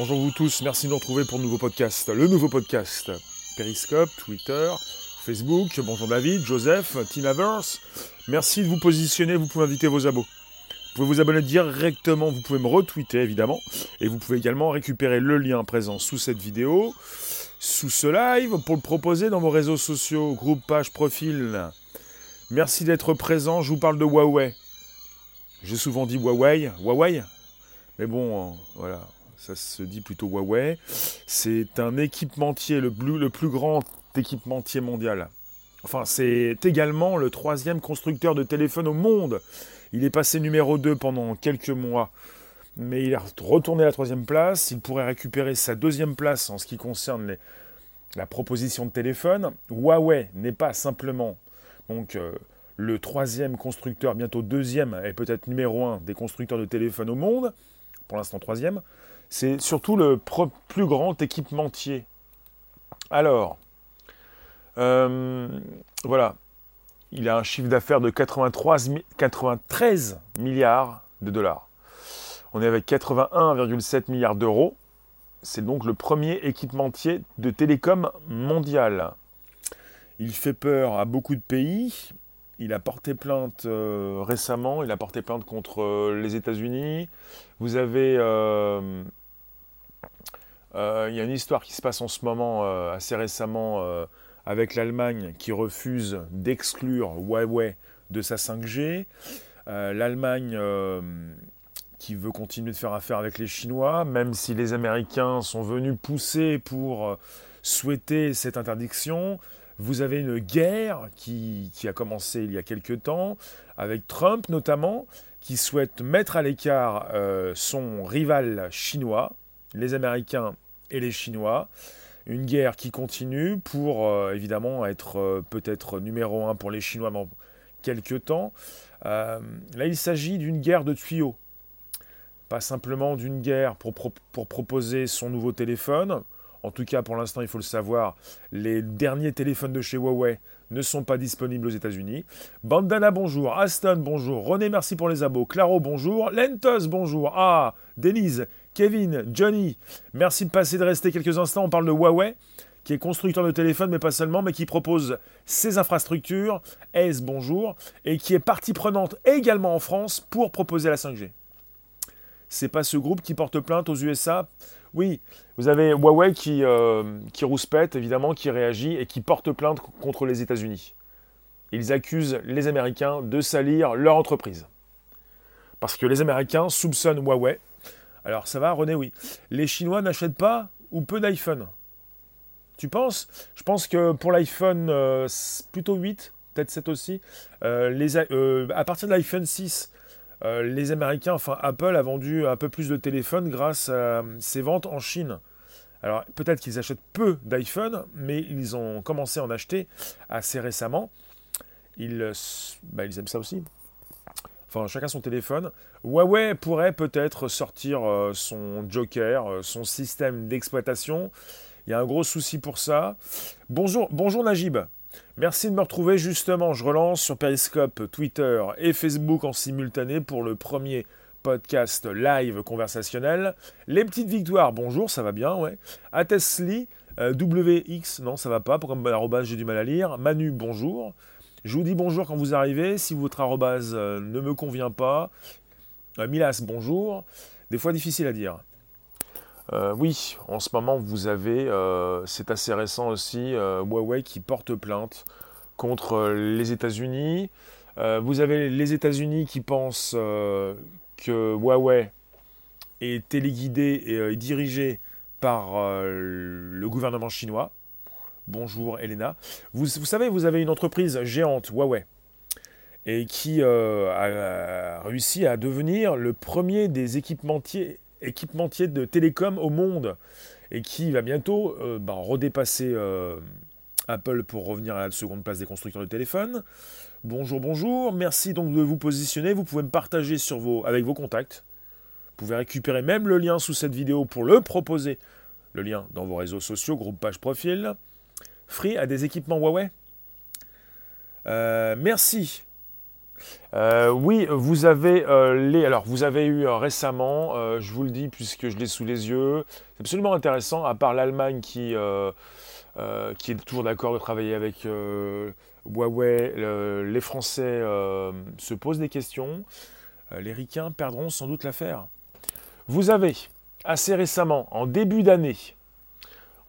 Bonjour vous tous, merci de nous retrouver pour le nouveau podcast. Le nouveau podcast Periscope, Twitter, Facebook. Bonjour David, Joseph, Tinaverse. Merci de vous positionner, vous pouvez inviter vos abos. Vous pouvez vous abonner directement, vous pouvez me retweeter évidemment. Et vous pouvez également récupérer le lien présent sous cette vidéo, sous ce live, pour le proposer dans vos réseaux sociaux, groupe, page, profil. Merci d'être présent, je vous parle de Huawei. J'ai souvent dit Huawei, Huawei, mais bon, voilà, ça se dit plutôt Huawei. C'est un équipementier, le plus, grand équipementier mondial. Enfin, c'est également le troisième constructeur de téléphone au monde. Il est passé numéro 2 pendant quelques mois, mais il est retourné à la troisième place. Il pourrait récupérer sa deuxième place en ce qui concerne la proposition de téléphone. Huawei n'est pas simplement donc, euh, le troisième constructeur, bientôt deuxième et peut-être numéro un des constructeurs de téléphone au monde pour l'instant troisième, c'est surtout le plus grand équipementier. Alors, euh, voilà, il a un chiffre d'affaires de 93 milliards de dollars. On est avec 81,7 milliards d'euros. C'est donc le premier équipementier de télécom mondial. Il fait peur à beaucoup de pays. Il a porté plainte euh, récemment, il a porté plainte contre euh, les États-Unis. Vous avez. Euh, il y a une histoire qui se passe en ce moment, assez récemment, avec l'Allemagne qui refuse d'exclure Huawei de sa 5G. L'Allemagne qui veut continuer de faire affaire avec les Chinois, même si les Américains sont venus pousser pour souhaiter cette interdiction. Vous avez une guerre qui, a commencé il y a quelque temps, avec Trump notamment, qui souhaite mettre à l'écart euh, son rival chinois, les Américains et les Chinois. Une guerre qui continue pour euh, évidemment être euh, peut-être numéro un pour les Chinois dans quelques temps. là, il s'agit d'une guerre de tuyaux. Pas simplement d'une guerre pour, pour proposer son nouveau téléphone, en tout cas, pour l'instant, il faut le savoir, les derniers téléphones de chez Huawei ne sont pas disponibles aux États-Unis. Bandana, bonjour. Aston, bonjour. René, merci pour les abos. Claro, bonjour. Lentos, bonjour. Ah, Denise, Kevin, Johnny, merci de passer, de rester quelques instants. On parle de Huawei, qui est constructeur de téléphones, mais pas seulement, mais qui propose ses infrastructures. Ace, bonjour. Et qui est partie prenante également en France pour proposer la 5G. C'est pas ce groupe qui porte plainte aux USA oui, vous avez Huawei qui, euh, qui rouspète, évidemment, qui réagit et qui porte plainte contre les États-Unis. Ils accusent les Américains de salir leur entreprise. Parce que les Américains soupçonnent Huawei. Alors ça va, René, oui. Les Chinois n'achètent pas ou peu d'iPhone. Tu penses? Je pense que pour l'iPhone, euh, plutôt 8, peut-être 7 aussi, euh, les, à partir de l'iPhone 6, euh, les Américains, enfin Apple a vendu un peu plus de téléphones grâce à ses ventes en Chine. Alors peut-être qu'ils achètent peu d'iPhone, mais ils ont commencé à en acheter assez récemment. Ils, bah, ils aiment ça aussi. Enfin, chacun son téléphone. Huawei pourrait peut-être sortir euh, son Joker, euh, son système d'exploitation. Il y a un gros souci pour ça. Bonjour, bonjour Najib. Merci de me retrouver justement. Je relance sur Periscope, Twitter et Facebook en simultané pour le premier podcast live conversationnel. Les petites victoires, bonjour, ça va bien, ouais. Atesli, euh, WX, non, ça va pas, pour arrobase, j'ai du mal à lire. Manu, bonjour. Je vous dis bonjour quand vous arrivez. Si votre arrobase euh, ne me convient pas, euh, Milas, bonjour. Des fois difficile à dire. Euh, oui, en ce moment, vous avez, c'est assez récent aussi, Huawei qui porte plainte contre les États-Unis. vous avez les États-Unis qui pensent que Huawei est téléguidé et dirigé par le gouvernement chinois. Bonjour Elena. Vous, savez, vous avez une entreprise géante, Huawei, et qui a réussi à devenir le premier des équipementiers équipementier de télécom au monde et qui va bientôt euh, bah, redépasser euh, Apple pour revenir à la seconde place des constructeurs de téléphones. Bonjour, bonjour, merci donc de vous positionner. Vous pouvez me partager avec vos contacts. Vous pouvez récupérer même le lien sous cette vidéo pour le proposer. Le lien dans vos réseaux sociaux, groupe, page, profil. Free a des équipements Huawei. Euh, merci. Euh, oui, vous avez les. Alors, vous avez eu récemment, je vous le dis puisque je l'ai sous les yeux, c'est absolument intéressant, à part l'Allemagne qui, qui est toujours d'accord de travailler avec Huawei, les Français se posent des questions. les Ricains perdront sans doute l'affaire. Vous avez assez récemment, en début d'année,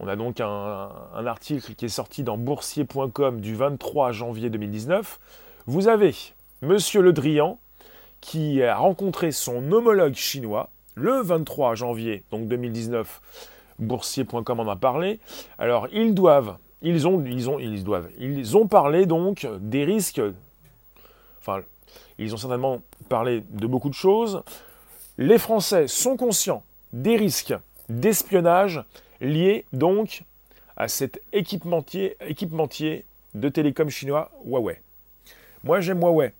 on a donc un, article qui est sorti dans boursier.com du 23 janvier 2019. Vous avez Monsieur Le Drian qui a rencontré son homologue chinois le 23 janvier donc 2019. Boursier.com en a parlé. Alors ils doivent, ils ont, ils ont, ils doivent, ils ont parlé donc des risques. Enfin, ils ont certainement parlé de beaucoup de choses. Les Français sont conscients des risques d'espionnage liés donc à cet équipementier, équipementier de télécom chinois Huawei. Moi j'aime Huawei.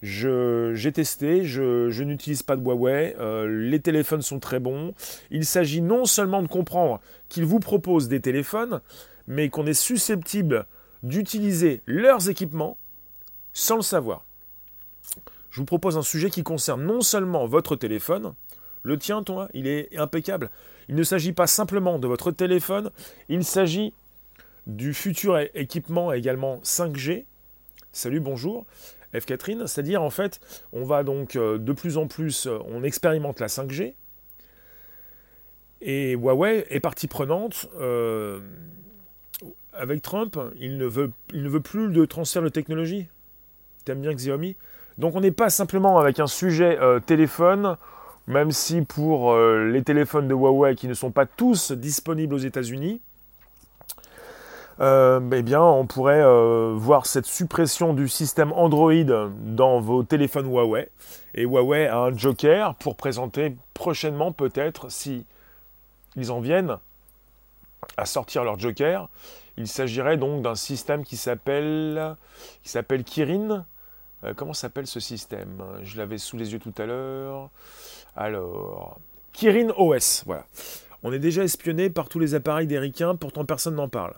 J'ai testé, je, n'utilise pas de Huawei, euh, les téléphones sont très bons. Il s'agit non seulement de comprendre qu'ils vous proposent des téléphones, mais qu'on est susceptible d'utiliser leurs équipements sans le savoir. Je vous propose un sujet qui concerne non seulement votre téléphone, le tien, toi, il est impeccable. Il ne s'agit pas simplement de votre téléphone, il s'agit du futur équipement également 5G. Salut, bonjour. F. Catherine, c'est-à-dire en fait, on va donc euh, de plus en plus, euh, on expérimente la 5G, et Huawei est partie prenante. Euh, avec Trump, il ne, veut, il ne veut plus de transfert de technologie. T'aimes bien Xiaomi? Donc on n'est pas simplement avec un sujet téléphone même si pour euh, les téléphones de Huawei qui ne sont pas tous disponibles aux États-Unis, euh, eh on pourrait euh, voir cette suppression du système Android dans vos téléphones Huawei. Et Huawei a un joker pour présenter prochainement, peut-être, si ils en viennent à sortir leur joker. Il s'agirait donc d'un système qui s'appelle qui s'appelle Kirin. comment s'appelle ce système? Je l'avais sous les yeux tout à l'heure. Alors, Kirin OS, voilà. On est déjà espionné par tous les appareils d'Ericain, pourtant personne n'en parle.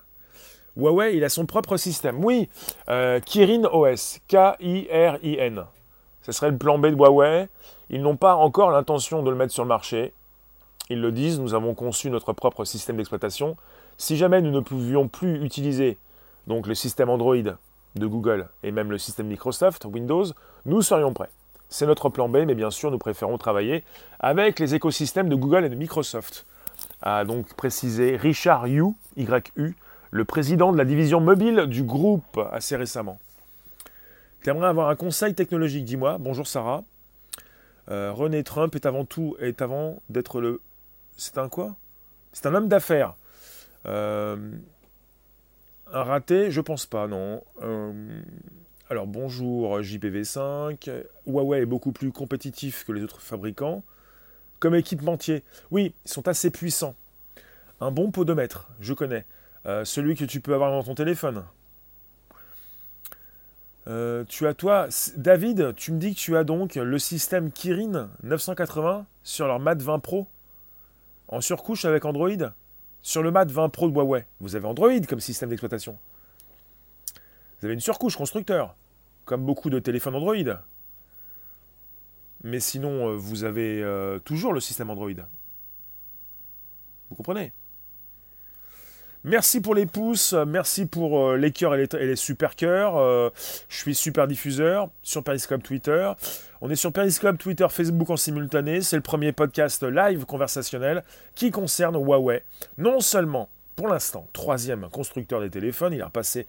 Huawei, il a son propre système. Oui, euh, Kirin OS, K-I-R-I-N. Ce serait le plan B de Huawei. Ils n'ont pas encore l'intention de le mettre sur le marché. Ils le disent, nous avons conçu notre propre système d'exploitation. Si jamais nous ne pouvions plus utiliser donc le système Android de Google et même le système Microsoft, Windows, nous serions prêts. C'est notre plan B, mais bien sûr, nous préférons travailler avec les écosystèmes de Google et de Microsoft. A donc précisé Richard Yu, YU, le président de la division mobile du groupe assez récemment. Tu aimerais avoir un conseil technologique, dis-moi. Bonjour Sarah. Euh, René Trump est avant tout, est avant d'être le. C'est un quoi? C'est un homme d'affaires. Euh, un raté? Je pense pas, non. Euh, alors bonjour JPV5, Huawei est beaucoup plus compétitif que les autres fabricants. Comme équipementier, oui, ils sont assez puissants. Un bon podomètre, je connais. Euh, celui que tu peux avoir dans ton téléphone. Euh, tu as toi, David, tu me dis que tu as donc le système Kirin 980 sur leur Mate 20 Pro en surcouche avec Android sur le Mate 20 Pro de Huawei. Vous avez Android comme système d'exploitation. Vous avez une surcouche constructeur, comme beaucoup de téléphones Android. Mais sinon, euh, vous avez euh, toujours le système Android. Vous comprenez? Merci pour les pouces, merci pour euh, les cœurs et les, super cœurs. je suis super diffuseur sur Periscope Twitter. On est sur Periscope Twitter, Facebook en simultané. C'est le premier podcast live conversationnel qui concerne Huawei. Non seulement, pour l'instant, troisième constructeur des téléphones, il a repassé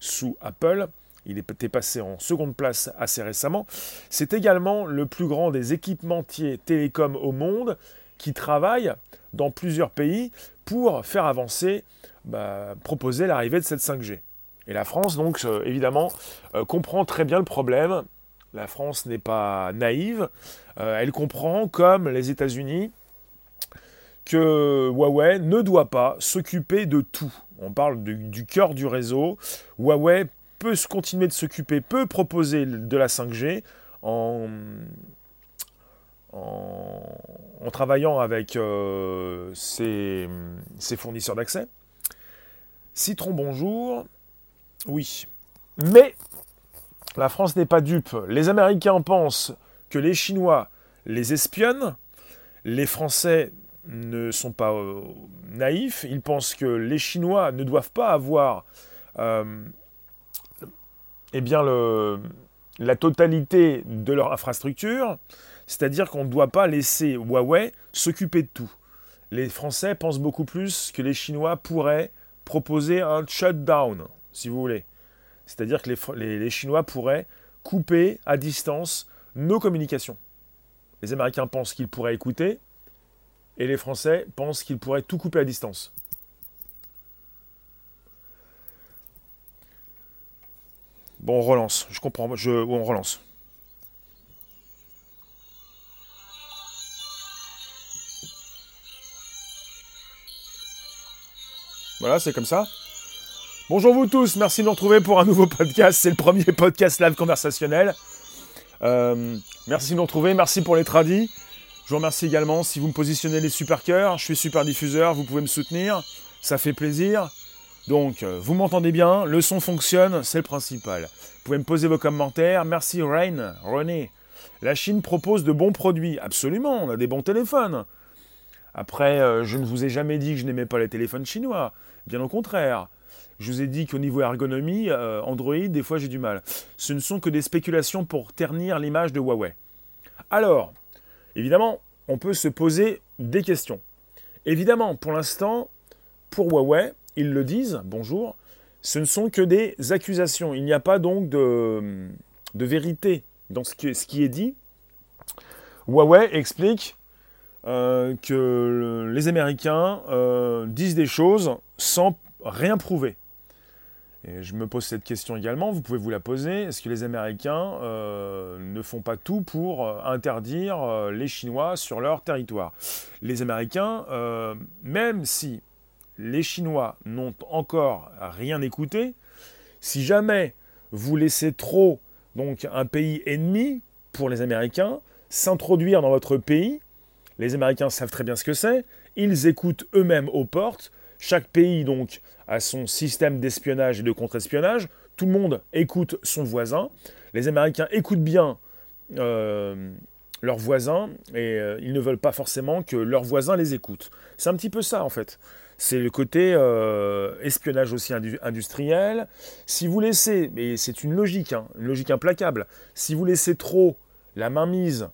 sous Apple. Il était passé en seconde place assez récemment. C'est également le plus grand des équipementiers télécoms au monde qui travaille dans plusieurs pays pour faire avancer, bah, proposer l'arrivée de cette 5G. Et la France, donc, euh, évidemment, euh, comprend très bien le problème. La France n'est pas naïve. Euh, elle comprend, comme les États-Unis, que Huawei ne doit pas s'occuper de tout. On parle du, cœur du réseau. Huawei peut continuer de s'occuper, peut proposer de la 5G en, en, travaillant avec euh, ses, fournisseurs d'accès. Citron, bonjour. Oui. Mais La France n'est pas dupe. Les Américains pensent que les Chinois les espionnent. Les Français ne sont pas euh, naïfs. Ils pensent que les Chinois ne doivent pas avoir euh, eh bien le, la totalité de leur infrastructure. C'est-à-dire qu'on ne doit pas laisser Huawei s'occuper de tout. Les Français pensent beaucoup plus que les Chinois pourraient proposer un shutdown, si vous voulez. C'est-à-dire que les, Chinois pourraient couper à distance nos communications. Les Américains pensent qu'ils pourraient écouter, et les Français pensent qu'ils pourraient tout couper à distance. Bon, on relance. Je comprends. Je, on relance. Voilà, c'est comme ça. Bonjour vous tous, merci de nous retrouver pour un nouveau podcast. C'est le premier podcast live conversationnel. Euh, merci de nous retrouver, merci pour les tradis. Je vous remercie également si vous me positionnez les super cœurs. Je suis super diffuseur, vous pouvez me soutenir, ça fait plaisir. Donc, euh, vous m'entendez bien, le son fonctionne, c'est le principal. Vous pouvez me poser vos commentaires. Merci Rain, René. La Chine propose de bons produits. Absolument, on a des bons téléphones. Après, euh, je ne vous ai jamais dit que je n'aimais pas les téléphones chinois. Bien au contraire. Je vous ai dit qu'au niveau ergonomie, euh, Android, des fois j'ai du mal. Ce ne sont que des spéculations pour ternir l'image de Huawei. Alors, évidemment, on peut se poser des questions. Évidemment, pour l'instant, pour Huawei, ils le disent, bonjour, ce ne sont que des accusations. Il n'y a pas donc de, vérité dans ce qui, est dit. Huawei explique euh, que les Américains euh, disent des choses sans rien prouver. Je me pose cette question également, vous pouvez vous la poser. Est-ce que les Américains euh, ne font pas tout pour euh, interdire euh, les Chinois sur leur territoire? Les Américains, même si les Chinois n'ont encore rien écouté, si jamais vous laissez trop donc un pays ennemi pour les Américains s'introduire dans votre pays, les Américains savent très bien ce que c'est, ils écoutent eux-mêmes aux portes, chaque pays donc a son système d'espionnage et de contre-espionnage. Tout le monde écoute son voisin. Les Américains écoutent bien euh, leurs voisins et euh, ils ne veulent pas forcément que leurs voisins les écoutent. C'est un petit peu ça en fait. C'est le côté euh, espionnage aussi industriel. Si vous laissez, et c'est une logique, hein, une logique implacable, si vous laissez trop la mainmise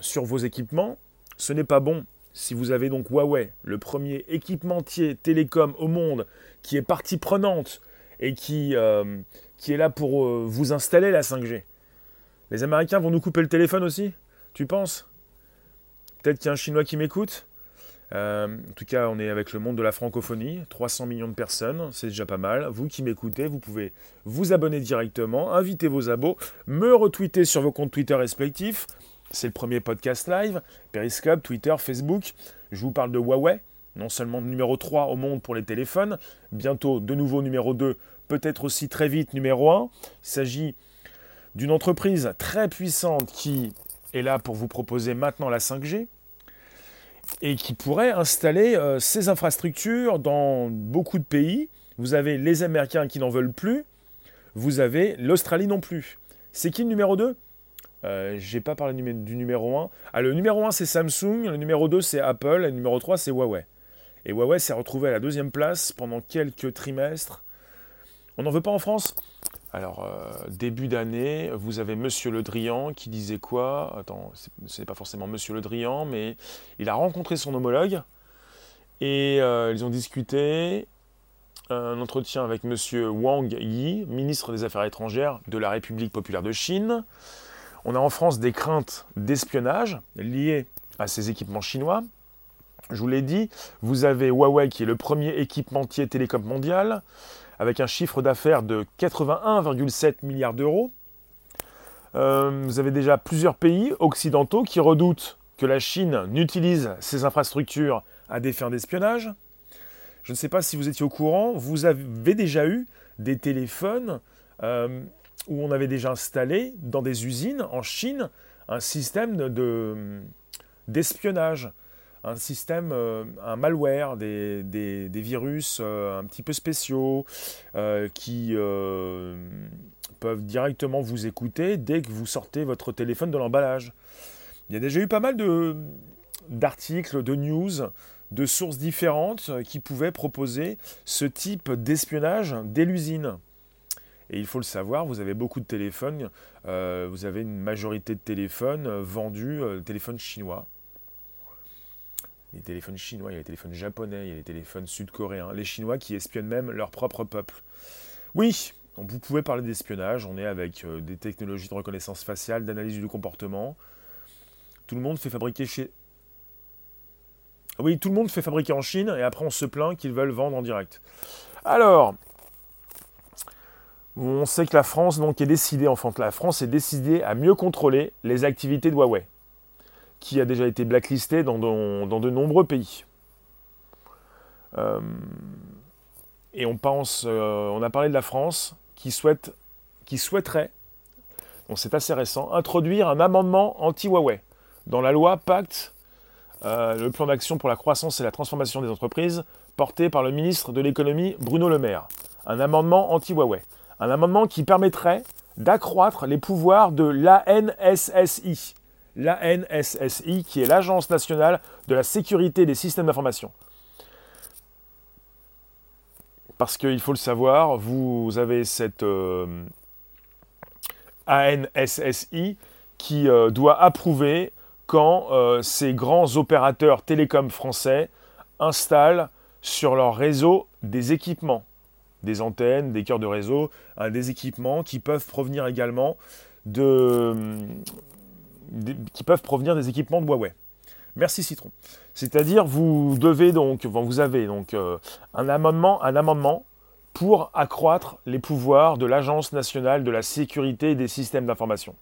sur vos équipements, ce n'est pas bon si vous avez donc Huawei, le premier équipementier télécom au monde qui est partie prenante et qui, euh, est là pour euh, vous installer la 5G, les Américains vont nous couper le téléphone aussi Tu penses? Peut-être qu'il y a un Chinois qui m'écoute? Euh, en tout cas, on est avec le monde de la francophonie, 300 millions de personnes, c'est déjà pas mal. Vous qui m'écoutez, vous pouvez vous abonner directement, inviter vos abos, me retweeter sur vos comptes Twitter respectifs, c'est le premier podcast live, Periscope, Twitter, Facebook. Je vous parle de Huawei, non seulement numéro 3 au monde pour les téléphones, bientôt de nouveau numéro 2, peut-être aussi très vite numéro 1. Il s'agit d'une entreprise très puissante qui est là pour vous proposer maintenant la 5G et qui pourrait installer euh, ses infrastructures dans beaucoup de pays. Vous avez les Américains qui n'en veulent plus, vous avez l'Australie non plus. C'est qui le numéro 2 euh, j'ai pas parlé du numéro 1. Ah, le numéro 1 c'est Samsung, le numéro 2 c'est Apple, et le numéro 3 c'est Huawei. Et Huawei s'est retrouvé à la deuxième place pendant quelques trimestres. On n'en veut pas en France? Alors, euh, début d'année, vous avez Monsieur Le Drian qui disait quoi? Attends, c'est pas forcément Monsieur Le Drian, mais il a rencontré son homologue et euh, ils ont discuté un entretien avec Monsieur Wang Yi, ministre des Affaires étrangères de la République populaire de Chine. On a en France des craintes d'espionnage liées à ces équipements chinois. Je vous l'ai dit, vous avez Huawei qui est le premier équipementier télécom mondial, avec un chiffre d'affaires de 81,7 milliards d'euros. Euh, vous avez déjà plusieurs pays occidentaux qui redoutent que la Chine n'utilise ses infrastructures à des fins d'espionnage. Je ne sais pas si vous étiez au courant, vous avez déjà eu des téléphones euh, où on avait déjà installé dans des usines en Chine un système d'espionnage, un système, euh, un malware, des, virus euh, un petit peu spéciaux euh, qui peuvent directement vous écouter dès que vous sortez votre téléphone de l'emballage. Il y a déjà eu pas mal d'articles, de news, de sources différentes qui pouvaient proposer ce type d'espionnage dès l'usine. Et il faut le savoir, vous avez beaucoup de téléphones, euh, vous avez une majorité de téléphones vendus, euh, téléphones chinois. Les téléphones chinois, il y a les téléphones japonais, il y a les téléphones sud-coréens, les Chinois qui espionnent même leur propre peuple. Oui, vous pouvez parler d'espionnage, on est avec euh, des technologies de reconnaissance faciale, d'analyse du comportement. Tout le monde fait fabriquer chez... Oui, tout le monde fait fabriquer en Chine et après on se plaint qu'ils veulent vendre en direct. Alors, on sait que la France donc est décidée, enfin la France est décidée à mieux contrôler les activités de Huawei, qui a déjà été blacklisté dans de, nombreux pays. Euh, et on pense, euh, on a parlé de la France qui, souhaite, qui souhaiterait, bon c'est assez récent, introduire un amendement anti-Huawei dans la loi Pacte, euh, le plan d'action pour la croissance et la transformation des entreprises, porté par le ministre de l'économie Bruno Le Maire. Un amendement anti-Huawei. Un amendement qui permettrait d'accroître les pouvoirs de l'ANSSI. L'ANSSI, qui est l'Agence nationale de la sécurité des systèmes d'information. Parce qu'il faut le savoir, vous avez cette euh, ANSSI qui euh, doit approuver quand euh, ces grands opérateurs télécoms français installent sur leur réseau des équipements, des antennes, des cœurs de réseau, hein, des équipements qui peuvent provenir également de, des équipements de Huawei. Merci Citron. C'est-à-dire vous devez donc, vous avez donc euh, un amendement pour accroître les pouvoirs de l'Agence nationale de la sécurité des systèmes d'information.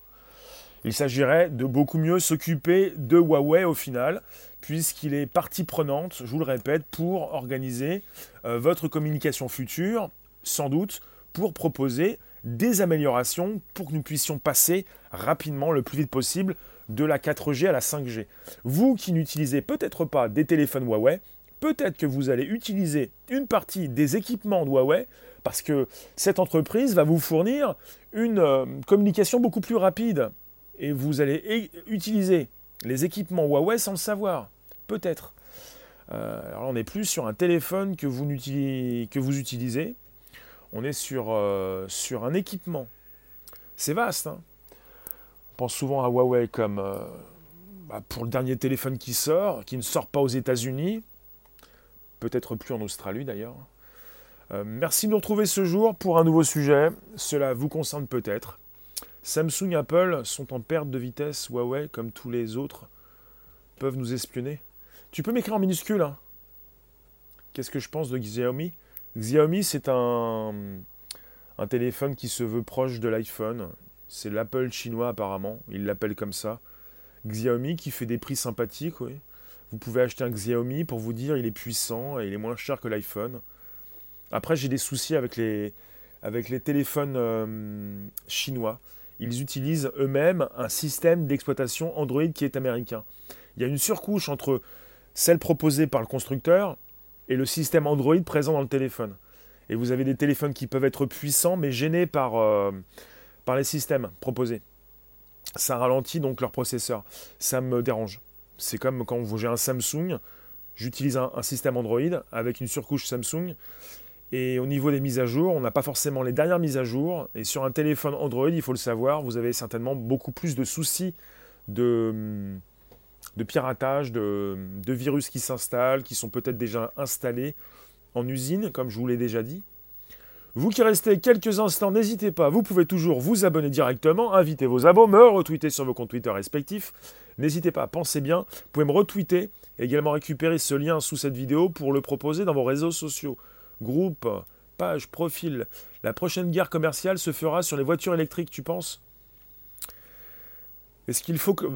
Il s'agirait de beaucoup mieux s'occuper de Huawei au final, puisqu'il est partie prenante, je vous le répète, pour organiser euh, votre communication future, sans doute pour proposer des améliorations pour que nous puissions passer rapidement, le plus vite possible, de la 4G à la 5G. Vous qui n'utilisez peut-être pas des téléphones Huawei, peut-être que vous allez utiliser une partie des équipements de Huawei parce que cette entreprise va vous fournir une euh, communication beaucoup plus rapide et vous allez utiliser les équipements Huawei sans le savoir. Peut-être. Euh, alors on n'est plus sur un téléphone que vous, que vous utilisez, on est sur, euh, sur un équipement. C'est vaste. Hein on pense souvent à Huawei comme euh, bah, pour le dernier téléphone qui sort, qui ne sort pas aux États-Unis, peut-être plus en Australie d'ailleurs. merci de nous retrouver ce jour pour un nouveau sujet. Cela vous concerne peut-être. Samsung Apple sont en perte de vitesse. Huawei, comme tous les autres, peuvent nous espionner. Tu peux m'écrire en minuscule. Hein. Qu'est-ce que je pense de Xiaomi? Xiaomi, c'est un, un téléphone qui se veut proche de l'iPhone. C'est l'Apple chinois apparemment. Ils l'appellent comme ça. Xiaomi qui fait des prix sympathiques, oui. Vous pouvez acheter un Xiaomi pour vous dire il est puissant et il est moins cher que l'iPhone. Après, j'ai des soucis avec les, avec les téléphones euh, chinois ils utilisent eux-mêmes un système d'exploitation Android qui est américain. Il y a une surcouche entre celle proposée par le constructeur et le système Android présent dans le téléphone. Et vous avez des téléphones qui peuvent être puissants mais gênés par, euh, par les systèmes proposés. Ça ralentit donc leur processeur. Ça me dérange. C'est comme quand j'ai un Samsung, j'utilise un, système Android avec une surcouche Samsung et au niveau des mises à jour, on n'a pas forcément les dernières mises à jour. Et sur un téléphone Android, il faut le savoir, vous avez certainement beaucoup plus de soucis de, de piratage, de, de virus qui s'installent, qui sont peut-être déjà installés en usine, comme je vous l'ai déjà dit. Vous qui restez quelques instants, n'hésitez pas, vous pouvez toujours vous abonner directement, inviter vos abos, me retweeter sur vos comptes Twitter respectifs. N'hésitez pas, pensez bien, vous pouvez me retweeter et également récupérer ce lien sous cette vidéo pour le proposer dans vos réseaux sociaux groupe, page, profil. La prochaine guerre commerciale se fera sur les voitures électriques, tu penses? Est-ce qu'il faut que...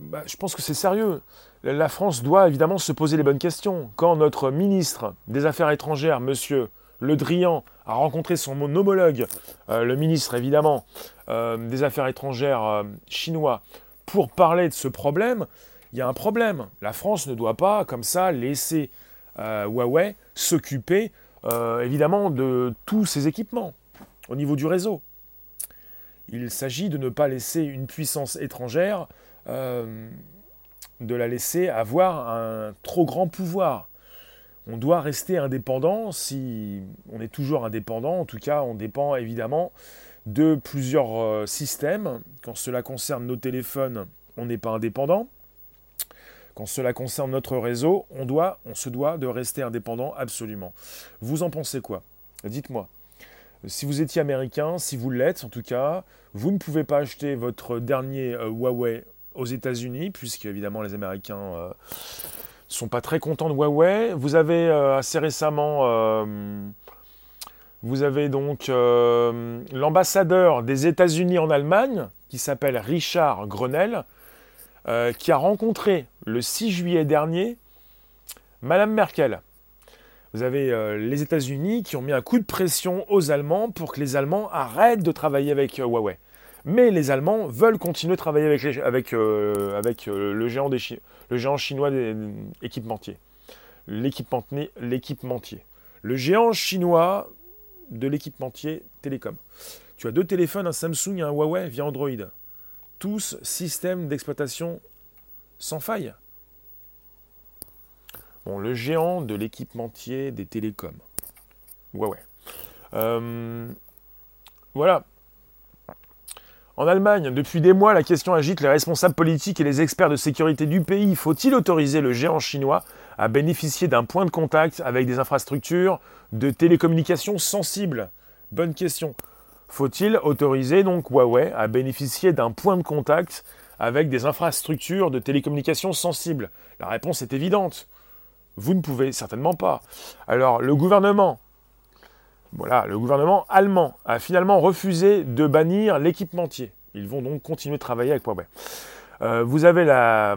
Bah, je pense que c'est sérieux. La France doit évidemment se poser les bonnes questions. Quand notre ministre des Affaires étrangères, monsieur Le Drian, a rencontré son homologue, euh, le ministre évidemment euh, des Affaires étrangères euh, chinois, pour parler de ce problème, il y a un problème. La France ne doit pas, comme ça, laisser Huawei s'occuper évidemment de tous ces équipements au niveau du réseau. il s'agit de ne pas laisser une puissance étrangère, euh, de la laisser avoir un trop grand pouvoir. On doit rester indépendant si on est toujours indépendant. En tout cas, on dépend évidemment de plusieurs euh, systèmes. Quand cela concerne nos téléphones, on n'est pas indépendant. Quand cela concerne notre réseau, on, doit, on se doit de rester indépendant absolument. Vous en pensez quoi? Dites-moi. Si vous étiez américain, si vous l'êtes en tout cas, vous ne pouvez pas acheter votre dernier euh, Huawei aux États-Unis, puisque évidemment les Américains euh, sont pas très contents de Huawei. Vous avez euh, assez récemment, vous avez donc l'ambassadeur des États-Unis en Allemagne, qui s'appelle Richard Grenell, qui a rencontré le 6 juillet dernier Madame Merkel. Vous avez euh, les États-Unis qui ont mis un coup de pression aux Allemands pour que les Allemands arrêtent de travailler avec euh, Huawei. Mais les Allemands veulent continuer de travailler avec, euh, le, géant chinois des, équipementiers. L'équipementier. Le géant chinois de l'équipementier télécom. Tu as deux téléphones, un Samsung et un Huawei via Android. Tous systèmes d'exploitation sans faille le géant de l'équipementier des télécoms. Ouais, ouais. Euh, voilà. En Allemagne, depuis des mois, la question agite les responsables politiques et les experts de sécurité du pays. Faut-il autoriser le géant chinois à bénéficier d'un point de contact avec des infrastructures de télécommunications sensibles? Bonne question. Faut-il autoriser donc Huawei à bénéficier d'un point de contact avec des infrastructures de télécommunications sensibles? La réponse est évidente. Vous ne pouvez certainement pas. Alors le gouvernement, voilà, le gouvernement allemand a finalement refusé de bannir l'équipementier. Ils vont donc continuer de travailler avec Huawei. Euh, vous avez la,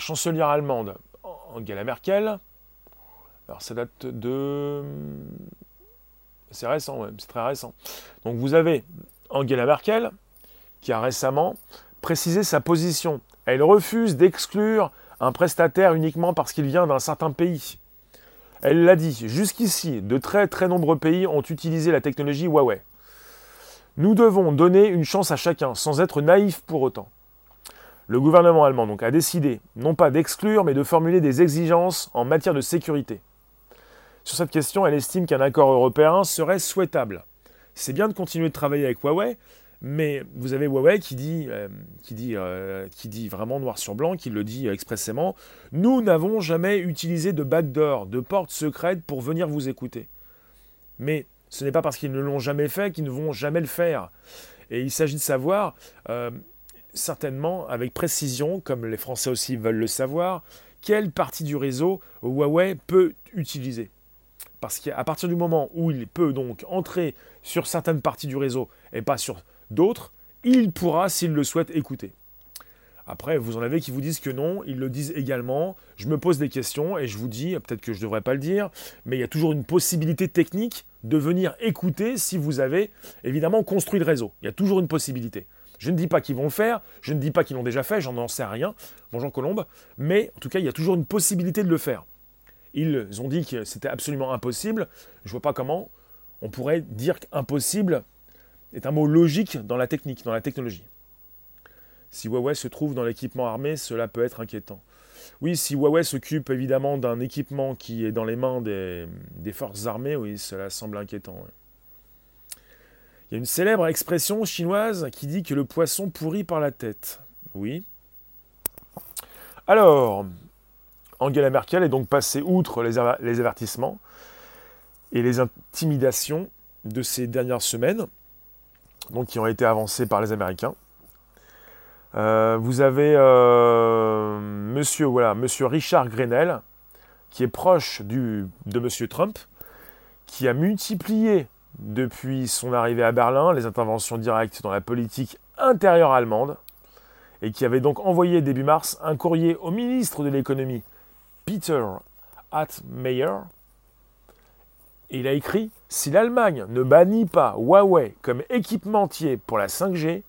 chancelière allemande Angela Merkel. Alors ça date de... C'est récent, c'est très récent. Donc vous avez Angela Merkel qui a récemment précisé sa position. Elle refuse d'exclure un prestataire uniquement parce qu'il vient d'un certain pays. Elle l'a dit, jusqu'ici, de très très nombreux pays ont utilisé la technologie Huawei. Nous devons donner une chance à chacun, sans être naïfs pour autant. Le gouvernement allemand donc a décidé, non pas d'exclure, mais de formuler des exigences en matière de sécurité. Sur cette question, elle estime qu'un accord européen serait souhaitable. C'est bien de continuer de travailler avec Huawei, mais vous avez Huawei qui dit, euh, qui, dit, euh, qui dit vraiment noir sur blanc, qui le dit expressément, nous n'avons jamais utilisé de backdoor, de porte secrète pour venir vous écouter. Mais ce n'est pas parce qu'ils ne l'ont jamais fait qu'ils ne vont jamais le faire. Et il s'agit de savoir, euh, certainement avec précision, comme les Français aussi veulent le savoir, quelle partie du réseau Huawei peut utiliser. Parce qu'à partir du moment où il peut donc entrer sur certaines parties du réseau et pas sur D'autres, il pourra, s'il le souhaite, écouter. Après, vous en avez qui vous disent que non, ils le disent également. Je me pose des questions et je vous dis, peut-être que je ne devrais pas le dire, mais il y a toujours une possibilité technique de venir écouter si vous avez évidemment construit le réseau. Il y a toujours une possibilité. Je ne dis pas qu'ils vont le faire, je ne dis pas qu'ils l'ont déjà fait, j'en sais rien, bonjour Colombe, mais en tout cas, il y a toujours une possibilité de le faire. Ils ont dit que c'était absolument impossible. Je vois pas comment on pourrait dire impossible est un mot logique dans la technique, dans la technologie. Si Huawei se trouve dans l'équipement armé, cela peut être inquiétant. Oui, si Huawei s'occupe évidemment d'un équipement qui est dans les mains des, forces armées, oui, cela semble inquiétant. Il y a une célèbre expression chinoise qui dit que le poisson pourrit par la tête. Oui. Alors, Angela Merkel est donc passée outre les, avertissements et les intimidations de ces dernières semaines donc qui ont été avancés par les Américains. Euh, vous avez euh, monsieur, voilà, monsieur Richard Grenell, qui est proche de monsieur Trump, qui a multiplié depuis son arrivée à Berlin les interventions directes dans la politique intérieure allemande, et qui avait donc envoyé début mars un courrier au ministre de l'économie, Peter Atmeyer, il a écrit Si l'Allemagne ne bannit pas Huawei comme équipementier pour la 5G,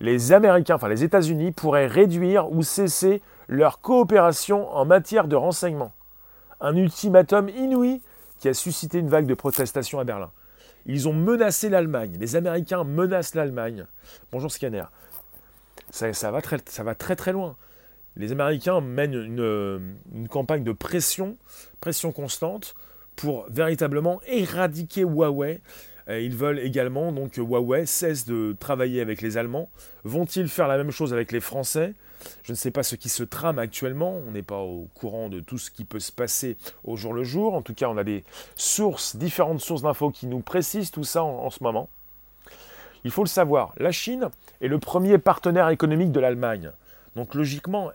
les Américains, enfin les États-Unis, pourraient réduire ou cesser leur coopération en matière de renseignement. Un ultimatum inouï qui a suscité une vague de protestations à Berlin. Ils ont menacé l'Allemagne. Les Américains menacent l'Allemagne. Bonjour Scanner. Ça, va très, ça va très très loin. Les Américains mènent une, une campagne de pression, pression constante, pour véritablement éradiquer Huawei. Ils veulent également donc que Huawei cesse de travailler avec les Allemands. Vont-ils faire la même chose avec les Français? Je ne sais pas ce qui se trame actuellement. On n'est pas au courant de tout ce qui peut se passer au jour le jour. En tout cas, on a des sources, différentes sources d'infos qui nous précisent tout ça en, ce moment. Il faut le savoir, la Chine est le premier partenaire économique de l'Allemagne. Donc logiquement,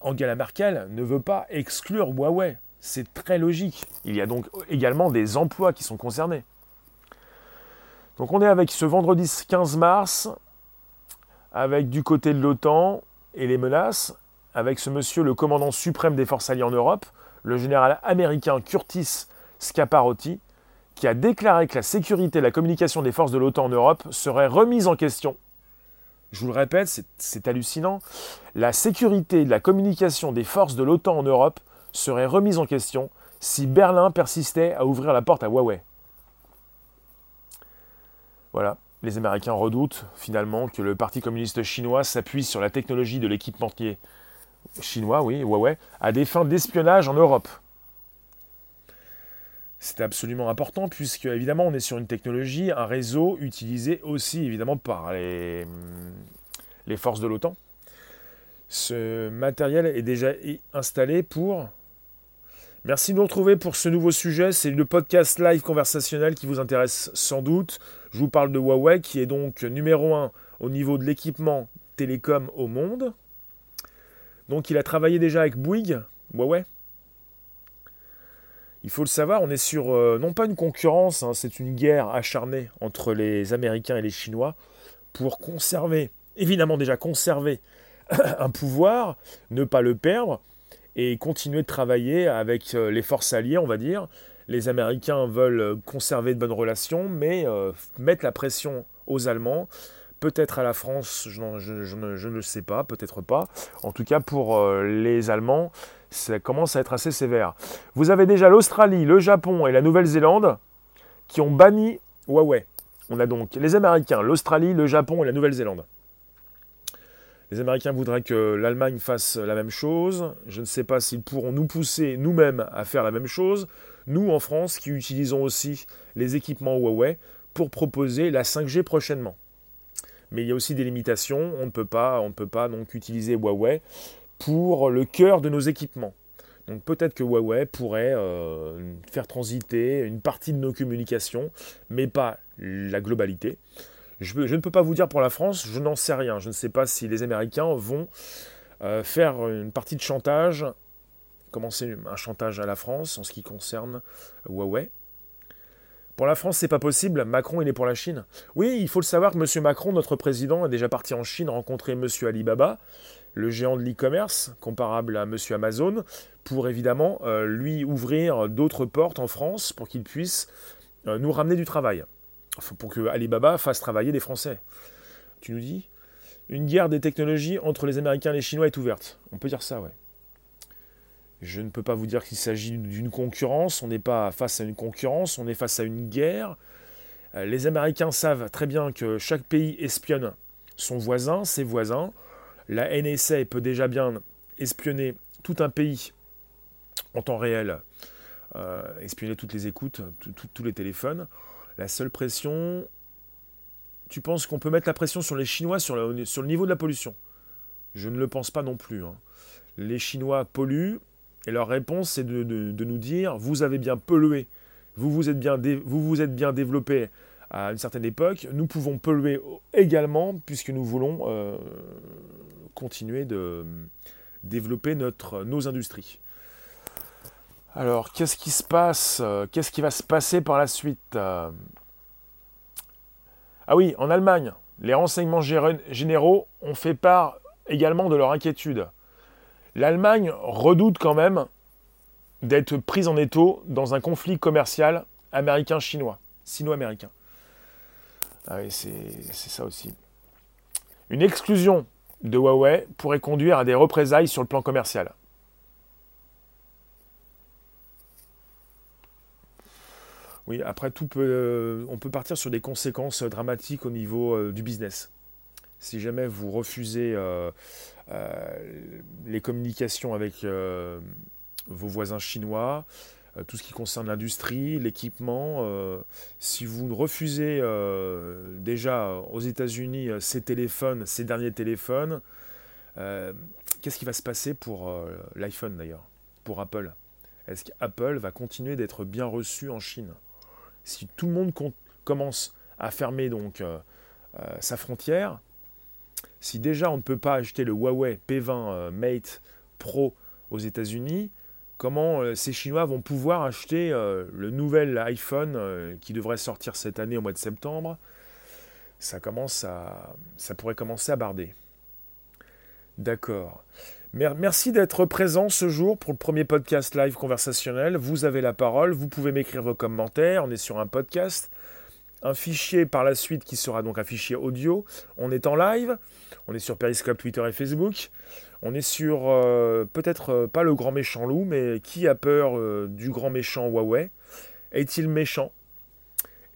Angela Merkel ne veut pas exclure Huawei. C'est très logique. Il y a donc également des emplois qui sont concernés. Donc on est avec ce vendredi 15 mars, avec du côté de l'OTAN et les menaces, avec ce monsieur le commandant suprême des forces alliées en Europe, le général américain Curtis Scaparotti, qui a déclaré que la sécurité et la communication des forces de l'OTAN en Europe seraient remises en question. Je vous le répète, c'est hallucinant. La sécurité et la communication des forces de l'OTAN en Europe seraient remises en question si Berlin persistait à ouvrir la porte à Huawei. Voilà, les Américains redoutent finalement que le Parti communiste chinois s'appuie sur la technologie de l'équipementier chinois, oui, Huawei, à des fins d'espionnage en Europe. C'est absolument important puisque évidemment on est sur une technologie, un réseau utilisé aussi évidemment par les, forces de l'OTAN. Ce matériel est déjà installé pour Merci de nous retrouver pour ce nouveau sujet. C'est le podcast live conversationnel qui vous intéresse sans doute. Je vous parle de Huawei qui est donc numéro 1 au niveau de l'équipement télécom au monde. Donc il a travaillé déjà avec Bouygues, Huawei. Il faut le savoir, on est sur euh, non pas une concurrence, hein, c'est une guerre acharnée entre les Américains et les Chinois pour conserver, évidemment déjà conserver un pouvoir, ne pas le perdre, et continuer de travailler avec euh, les forces alliées, on va dire. Les Américains veulent conserver de bonnes relations, mais euh, mettre la pression aux Allemands. Peut-être à la France, je, ne sais pas, peut-être pas. En tout cas, pour euh, les Allemands, ça commence à être assez sévère. Vous avez déjà l'Australie, le Japon et la Nouvelle-Zélande qui ont banni Huawei. On a donc les Américains, l'Australie, le Japon et la Nouvelle-Zélande. Les Américains voudraient que l'Allemagne fasse la même chose. Je ne sais pas s'ils pourront nous pousser nous-mêmes à faire la même chose. Nous, en France, qui utilisons aussi les équipements Huawei pour proposer la 5G prochainement. Mais il y a aussi des limitations. On ne peut pas, on ne peut pas donc utiliser Huawei pour le cœur de nos équipements. Donc peut-être que Huawei pourrait euh, faire transiter une partie de nos communications, mais pas la globalité. Je, ne peux pas vous dire pour la France, je n'en sais rien. Je ne sais pas si les Américains vont euh, faire une partie de chantage, commencer un chantage à la France en ce qui concerne Huawei. Pour la France, c'est pas possible. Macron, il est pour la Chine. Oui, il faut le savoir que M. Macron, notre président, est déjà parti en Chine rencontrer M. Alibaba, le géant de l'e-commerce, comparable à M. Amazon, pour évidemment euh, lui ouvrir d'autres portes en France pour qu'il puisse euh, nous ramener du travail pour que Alibaba fasse travailler des Français. Tu nous dis Une guerre des technologies entre les Américains et les Chinois est ouverte. On peut dire ça, ouais. Je ne peux pas vous dire qu'il s'agit d'une concurrence. On n'est pas face à une concurrence, on est face à une guerre. Euh, les Américains savent très bien que chaque pays espionne son voisin, ses voisins. La NSA peut déjà bien espionner tout un pays en temps réel, euh, espionner toutes les écoutes, tous les téléphones. La seule pression, tu penses qu'on peut mettre la pression sur les Chinois sur le, niveau de la pollution? Je ne le pense pas non plus. Hein. Les Chinois polluent et leur réponse c'est de, nous dire vous avez bien pollué, vous vous êtes bien, développé à une certaine époque, nous pouvons polluer également puisque nous voulons euh, continuer de développer notre, nos industries. Alors, qu'est-ce qui se passe euh, Qu'est-ce qui va se passer par la suite euh? Ah oui, en Allemagne, les renseignements généraux ont fait part également de leur inquiétude. L'Allemagne redoute quand même d'être prise en étau dans un conflit commercial américain-chinois, sino-américain. Ah oui, c'est ça aussi. Une exclusion de Huawei pourrait conduire à des représailles sur le plan commercial. Oui, après tout peut, on peut partir sur des conséquences dramatiques au niveau du business. Si jamais vous refusez les communications avec vos voisins chinois, euh, tout ce qui concerne l'industrie, l'équipement. Euh, si vous refusez euh, déjà aux États-Unis ces téléphones, ces derniers téléphones, qu'est-ce qui va se passer pour l'iPhone d'ailleurs, pour Apple? Est-ce qu'Apple va continuer d'être bien reçu en Chine? Si tout le monde commence à fermer donc sa frontière, si déjà on ne peut pas acheter le Huawei P20 Mate Pro aux États-Unis, comment euh, ces Chinois vont pouvoir acheter euh, le nouvel iPhone euh, qui devrait sortir cette année au mois de septembre? Ça, ça pourrait commencer à barder. D'accord. Merci d'être présent ce jour pour le premier podcast live conversationnel. Vous avez la parole, vous pouvez m'écrire vos commentaires, on est sur un podcast. Un fichier par la suite qui sera donc un fichier audio. On est en live, on est sur Periscope, Twitter et Facebook. On est sur euh, peut-être euh, pas le grand méchant loup, mais qui a peur euh, du grand méchant Huawei? Est-il méchant?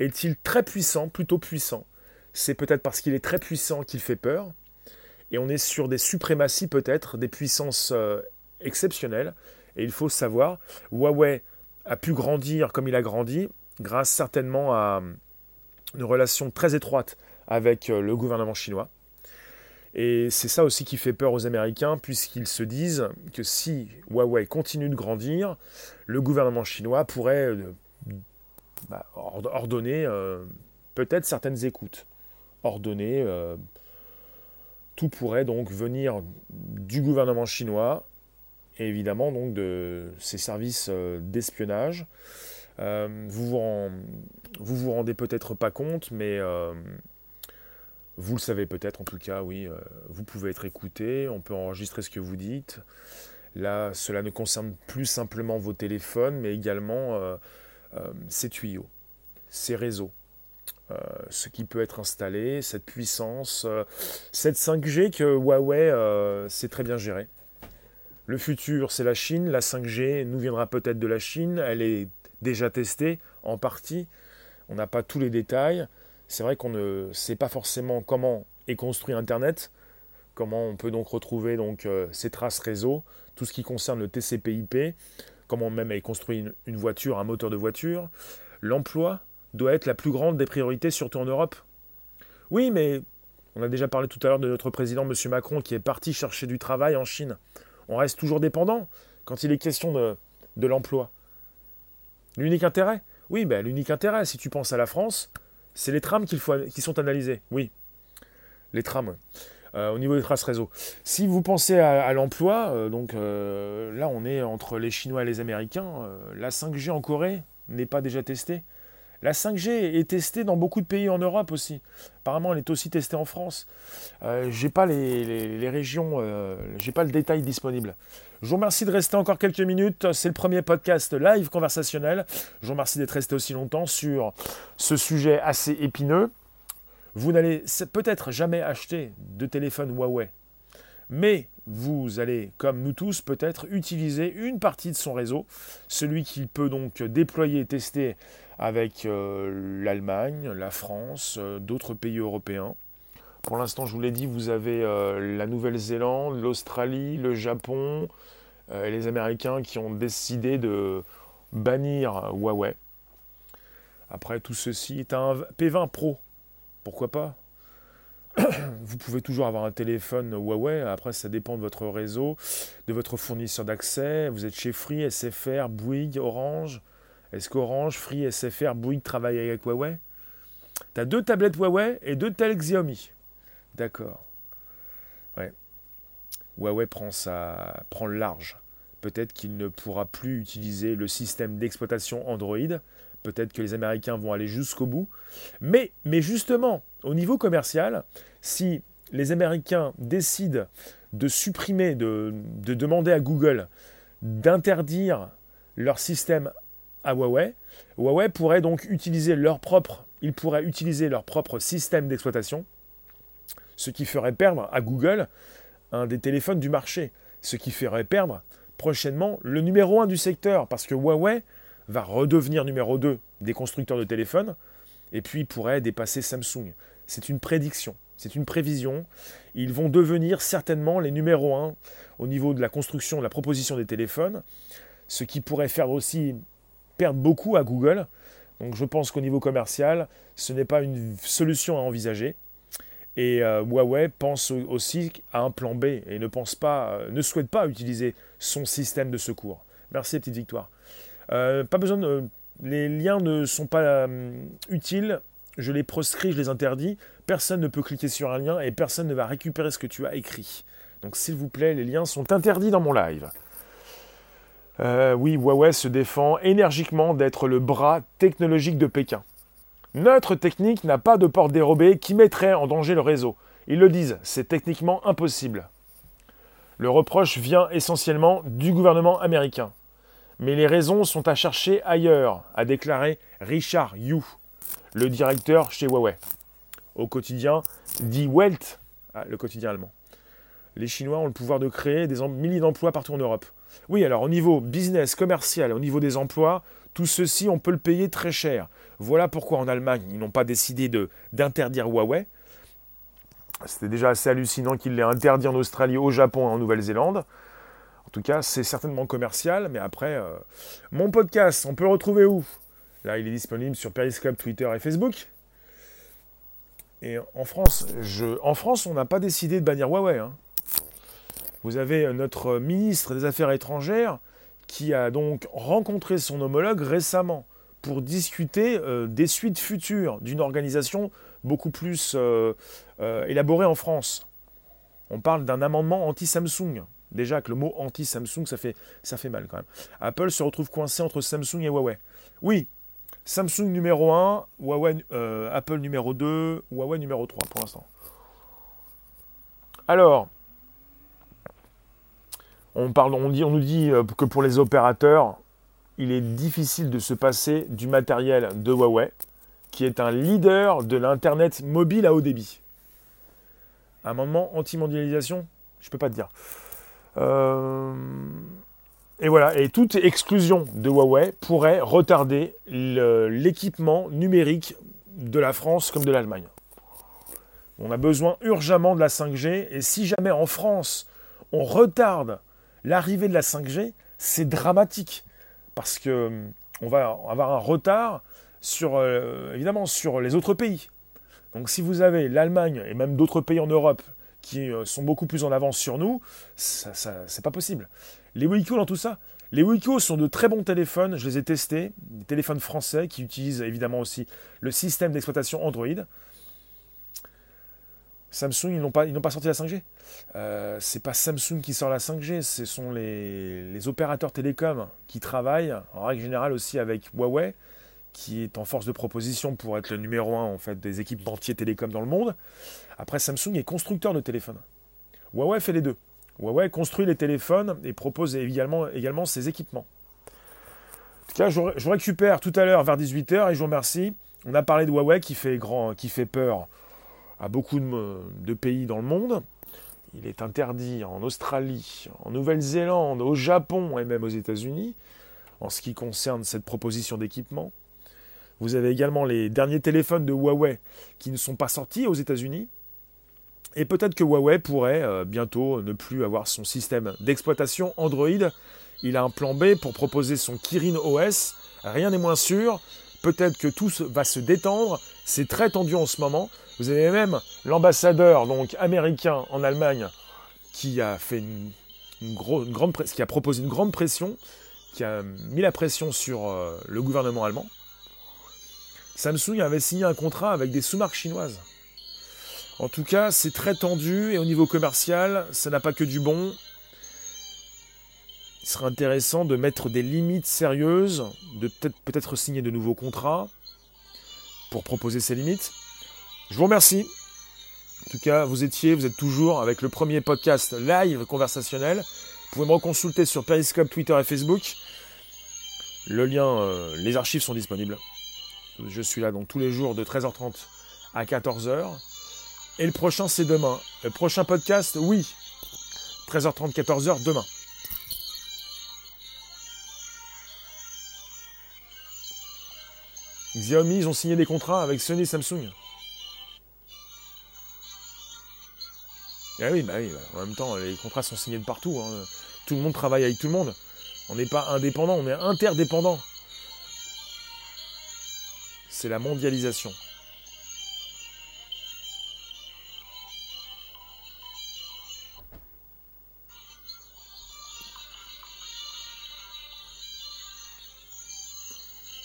Est-il très puissant, plutôt puissant C'est peut-être parce qu'il est très puissant qu'il fait peur. Et on est sur des suprématies peut-être, des puissances exceptionnelles. Et il faut savoir, Huawei a pu grandir comme il a grandi, grâce certainement à une relation très étroite avec le gouvernement chinois. Et c'est ça aussi qui fait peur aux Américains, puisqu'ils se disent que si Huawei continue de grandir, le gouvernement chinois pourrait euh, bah, ordonner euh, peut-être certaines écoutes. Ordonner, euh, tout pourrait donc venir du gouvernement chinois, et évidemment donc de ses services d'espionnage. Vous, vous, vous vous rendez peut-être pas compte, mais vous le savez peut-être en tout cas, oui, euh, vous pouvez être écouté, on peut enregistrer ce que vous dites. Là, cela ne concerne plus simplement vos téléphones, mais également euh, euh, ces tuyaux, ces réseaux, ce qui peut être installé, cette puissance, cette 5G que Huawei sait très bien gérer. Le futur, c'est la Chine. La 5G nous viendra peut-être de la Chine. Elle est déjà testée en partie. On n'a pas tous les détails c'est vrai qu'on ne sait pas forcément comment est construit Internet, comment on peut donc retrouver donc, euh, ces traces réseau, tout ce qui concerne le TCP/IP, comment même est construit une, voiture, un moteur de voiture. L'emploi doit être la plus grande des priorités, surtout en Europe. Oui, mais on a déjà parlé tout à l'heure de notre président, M. Macron, qui est parti chercher du travail en Chine. On reste toujours dépendant quand il est question de l'emploi. L'unique intérêt? Oui, ben, l'unique intérêt, si tu penses à la France, c'est les trams faut, qui sont analysés, oui. Les trams. Euh, au niveau des traces réseau. Si vous pensez à, l'emploi, euh, donc euh, là on est entre les Chinois et les Américains, la 5G en Corée n'est pas déjà testée. La 5G est testée dans beaucoup de pays en Europe aussi. Apparemment, elle est aussi testée en France. Euh, j'ai pas les, régions, euh, j'ai pas le détail disponible. Je vous remercie de rester encore quelques minutes. C'est le premier podcast live conversationnel. Je vous remercie d'être resté aussi longtemps sur ce sujet assez épineux. Vous n'allez peut-être jamais acheter de téléphone Huawei, mais vous allez, comme nous tous peut-être, utiliser une partie de son réseau, celui qui peut donc déployer et tester avec euh, l'Allemagne, la France, euh, d'autres pays européens. Pour l'instant, je vous l'ai dit, vous avez euh, la Nouvelle-Zélande, l'Australie, le Japon et les Américains qui ont décidé de bannir Huawei. Après, tout ceci est un P20 Pro. Pourquoi pas? Vous pouvez toujours avoir un téléphone Huawei. Après, ça dépend de votre réseau, de votre fournisseur d'accès. Vous êtes chez Free, SFR, Bouygues, Orange. Est-ce qu'Orange, Free, SFR, Bouygues travaillent avec Huawei? Tu as deux tablettes Huawei et deux tels Xiaomi. D'accord. Huawei prend, sa... prend le large. Peut-être qu'il ne pourra plus utiliser le système d'exploitation Android. Peut-être que les Américains vont aller jusqu'au bout. Mais, justement, au niveau commercial, si les Américains décident de supprimer, de, de demander à Google d'interdire leur système à Huawei, Huawei pourrait donc utiliser leur propre, ils pourraient utiliser leur propre système d'exploitation, ce qui ferait perdre à Google un des téléphones du marché, ce qui ferait perdre prochainement le numéro un du secteur, parce que Huawei va redevenir numéro 2 des constructeurs de téléphones, et puis pourrait dépasser Samsung. C'est une prédiction, c'est une prévision. Ils vont devenir certainement les numéros 1 au niveau de la construction, de la proposition des téléphones, ce qui pourrait faire aussi perdre beaucoup à Google. Donc je pense qu'au niveau commercial, ce n'est pas une solution à envisager. Et euh, Huawei pense aussi à un plan B et euh, ne souhaite pas utiliser son système de secours. Merci petite victoire. Euh, pas besoin les liens ne sont pas utiles. Je les proscris, je les interdis. Personne ne peut cliquer sur un lien et personne ne va récupérer ce que tu as écrit. Donc s'il vous plaît, les liens sont interdits dans mon live. oui, Huawei se défend énergiquement d'être le bras technologique de Pékin. Notre technique n'a pas de porte dérobée qui mettrait en danger le réseau. Ils le disent, c'est techniquement impossible. Le reproche vient essentiellement du gouvernement américain. Mais les raisons sont à chercher ailleurs, a déclaré Richard Yu, le directeur chez Huawei. Au quotidien, dit Welt, ah, le quotidien allemand. Les Chinois ont le pouvoir de créer des milliers d'emplois partout en Europe. Oui, alors au niveau business, commercial, au niveau des emplois, tout ceci, on peut le payer très cher. Voilà pourquoi en Allemagne, ils n'ont pas décidé d'interdire Huawei. C'était déjà assez hallucinant qu'ils l'aient interdit en Australie, au Japon et en Nouvelle-Zélande. En tout cas, c'est certainement commercial, mais après, euh, mon podcast, on peut le retrouver où? Là, il est disponible sur Periscope, Twitter et Facebook. Et en France, en France on n'a pas décidé de bannir Huawei. Hein. Vous avez notre ministre des Affaires étrangères qui a donc rencontré son homologue récemment pour discuter euh, des suites futures d'une organisation beaucoup plus euh, euh, élaborée en France. On parle d'un amendement anti-Samsung. Déjà que le mot anti-Samsung, ça fait, ça fait mal quand même. Apple se retrouve coincé entre Samsung et Huawei. Oui, Samsung numéro 1, Huawei, Apple numéro 2, Huawei numéro 3 pour l'instant. Alors, on, nous dit que pour les opérateurs, il est difficile de se passer du matériel de Huawei, qui est un leader de l'Internet mobile à haut débit. Amendement anti-mondialisation Je ne peux pas te dire. Euh, et voilà, et toute exclusion de Huawei pourrait retarder l'équipement numérique de la France comme de l'Allemagne. On a besoin urgemment de la 5G, et si jamais en France on retarde l'arrivée de la 5G, c'est dramatique parce que on va avoir un retard sur, euh, sur les autres pays. Donc si vous avez l'Allemagne et même d'autres pays en Europe qui euh, sont beaucoup plus en avance sur nous, ça, ça c'est pas possible. Les Wiko dans tout ça, les Wiko sont de très bons téléphones, je les ai testés, des téléphones français qui utilisent évidemment aussi le système d'exploitation Android. Samsung, ils n'ont pas, sorti la 5G. Euh, c'est pas Samsung qui sort la 5G, ce sont les, opérateurs télécoms qui travaillent, en règle générale aussi avec Huawei, qui est en force de proposition pour être le numéro un en fait des équipementiers télécoms dans le monde. Après, Samsung est constructeur de téléphones. Huawei fait les deux. Huawei construit les téléphones et propose également, également ses équipements. En tout cas, je, je récupère tout à l'heure vers 18h et je vous remercie. On a parlé de Huawei qui fait, grand, qui fait peur à beaucoup de, pays dans le monde. Il est interdit en Australie, en Nouvelle-Zélande, au Japon et même aux États-Unis en ce qui concerne cette proposition d'équipement. Vous avez également les derniers téléphones de Huawei qui ne sont pas sortis aux États-Unis. Et peut-être que Huawei pourrait euh, bientôt ne plus avoir son système d'exploitation Android. Il a un plan B pour proposer son Kirin OS. Rien n'est moins sûr. Peut-être que tout va se détendre. C'est très tendu en ce moment. Vous avez même l'ambassadeur donc américain en Allemagne qui a fait une, grande proposé une grande pression, qui a mis la pression sur euh, le gouvernement allemand. Samsung avait signé un contrat avec des sous-marques chinoises. En tout cas, c'est très tendu et au niveau commercial, ça n'a pas que du bon. Il serait intéressant de mettre des limites sérieuses, de peut-être peut-être signer de nouveaux contrats pour proposer ces limites. Je vous remercie. En tout cas, vous étiez, vous êtes toujours avec le premier podcast live conversationnel. Vous pouvez me reconsulter sur Periscope, Twitter et Facebook. Le lien, euh, les archives sont disponibles. Je suis là donc tous les jours de 13h30 à 14h. Et le prochain, c'est demain. Le prochain podcast, oui. 13h30, 14h, demain. Xiaomi, ils ont signé des contrats avec Sony Samsung. Ah oui, bah oui, bah, en même temps, les contrats sont signés de partout. Hein. Tout le monde travaille avec tout le monde. On n'est pas indépendant, on est interdépendant. C'est la mondialisation.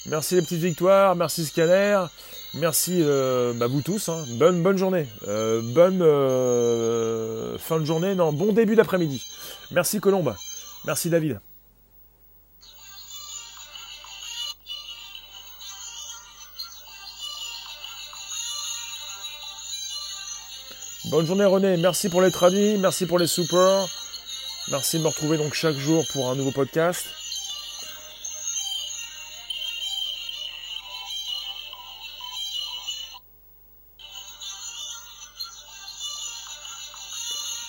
Merci les petites victoires, merci Scanner, merci euh, bah, vous tous. Hein. Bonne, journée, euh, bonne euh, fin de journée, non, bon début d'après-midi. Merci Colombe, merci David. Bonne journée René, merci pour les traduits, merci pour les supports, merci de me retrouver donc chaque jour pour un nouveau podcast.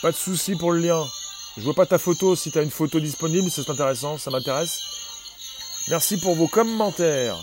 Pas de souci pour le lien. Je vois pas ta photo. Si tu une photo disponible, c'est intéressant, ça m'intéresse. Merci pour vos commentaires.